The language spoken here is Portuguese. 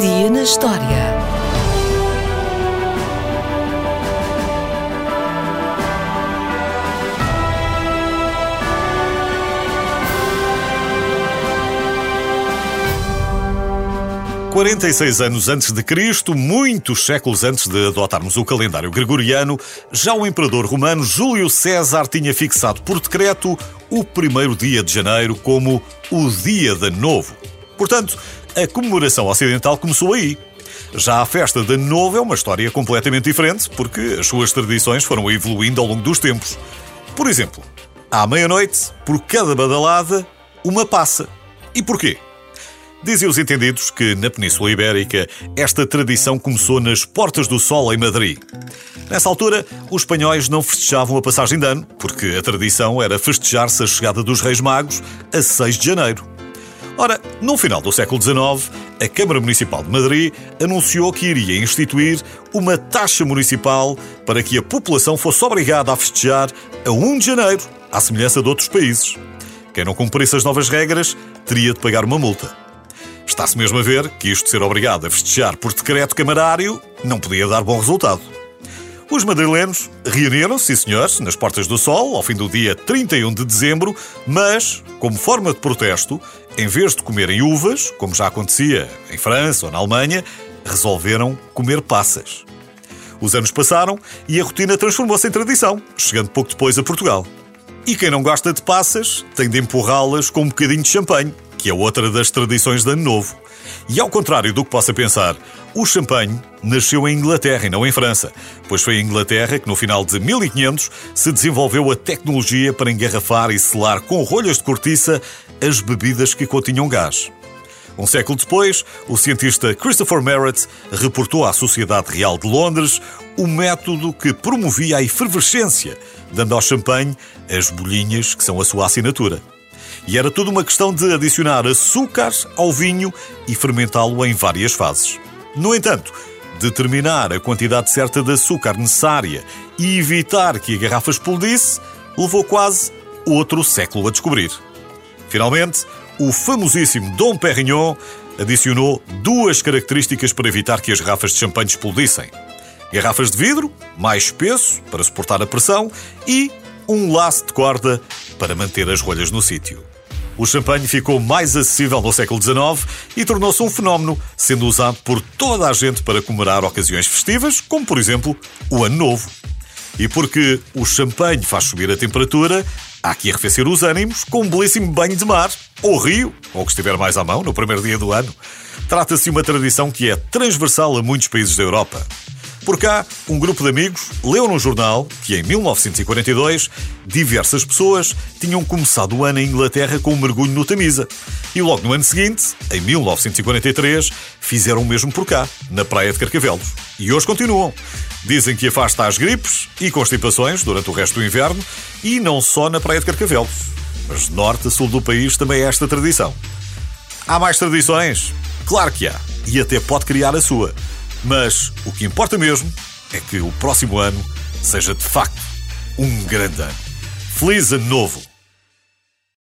Dia na história. Quarenta e seis anos antes de Cristo, muitos séculos antes de adotarmos o calendário gregoriano, já o imperador romano Júlio César tinha fixado por decreto o primeiro dia de janeiro como o Dia de Novo. Portanto, a comemoração ocidental começou aí. Já a festa de Novo é uma história completamente diferente, porque as suas tradições foram evoluindo ao longo dos tempos. Por exemplo, à meia-noite, por cada badalada, uma passa. E porquê? Dizem os entendidos que, na Península Ibérica, esta tradição começou nas Portas do Sol, em Madrid. Nessa altura, os espanhóis não festejavam a passagem de ano, porque a tradição era festejar-se a chegada dos Reis Magos a 6 de janeiro. Ora, no final do século XIX, a Câmara Municipal de Madrid anunciou que iria instituir uma taxa municipal para que a população fosse obrigada a festejar a 1 de janeiro, à semelhança de outros países. Quem não cumprisse as novas regras teria de pagar uma multa. Está-se mesmo a ver que isto de ser obrigado a festejar por decreto camarário não podia dar bom resultado. Os madrilenos reuniram-se, senhores, nas Portas do Sol, ao fim do dia 31 de dezembro, mas, como forma de protesto, em vez de comerem uvas, como já acontecia em França ou na Alemanha, resolveram comer passas. Os anos passaram e a rotina transformou-se em tradição, chegando pouco depois a Portugal. E quem não gosta de passas tem de empurrá-las com um bocadinho de champanhe, que é outra das tradições de Ano Novo. E ao contrário do que possa pensar, o champanhe nasceu em Inglaterra e não em França, pois foi em Inglaterra que no final de 1500 se desenvolveu a tecnologia para engarrafar e selar com rolhas de cortiça as bebidas que continham gás. Um século depois, o cientista Christopher Merritt reportou à Sociedade Real de Londres o método que promovia a efervescência, dando ao champanhe as bolhinhas que são a sua assinatura. E era tudo uma questão de adicionar açúcar ao vinho e fermentá-lo em várias fases. No entanto, determinar a quantidade certa de açúcar necessária e evitar que a garrafa explodisse levou quase outro século a descobrir. Finalmente, o famosíssimo Dom Perignon adicionou duas características para evitar que as garrafas de champanhe explodissem: garrafas de vidro, mais espesso para suportar a pressão, e um laço de corda para manter as rolhas no sítio. O champanhe ficou mais acessível no século XIX e tornou-se um fenómeno, sendo usado por toda a gente para comemorar ocasiões festivas, como por exemplo o Ano Novo. E porque o champanhe faz subir a temperatura, há que arrefecer os ânimos com um belíssimo banho de mar, ou rio, ou que estiver mais à mão, no primeiro dia do ano. Trata-se de uma tradição que é transversal a muitos países da Europa. Por cá, um grupo de amigos leu num jornal que, em 1942, diversas pessoas tinham começado o ano em Inglaterra com um mergulho no Tamisa. E logo no ano seguinte, em 1943, fizeram o mesmo por cá, na Praia de Carcavelos. E hoje continuam. Dizem que afasta as gripes e constipações durante o resto do inverno e não só na Praia de Carcavelos, mas norte a sul do país também é esta tradição. Há mais tradições? Claro que há. E até pode criar a sua. Mas o que importa mesmo é que o próximo ano seja de facto um grande ano. Feliz Ano Novo!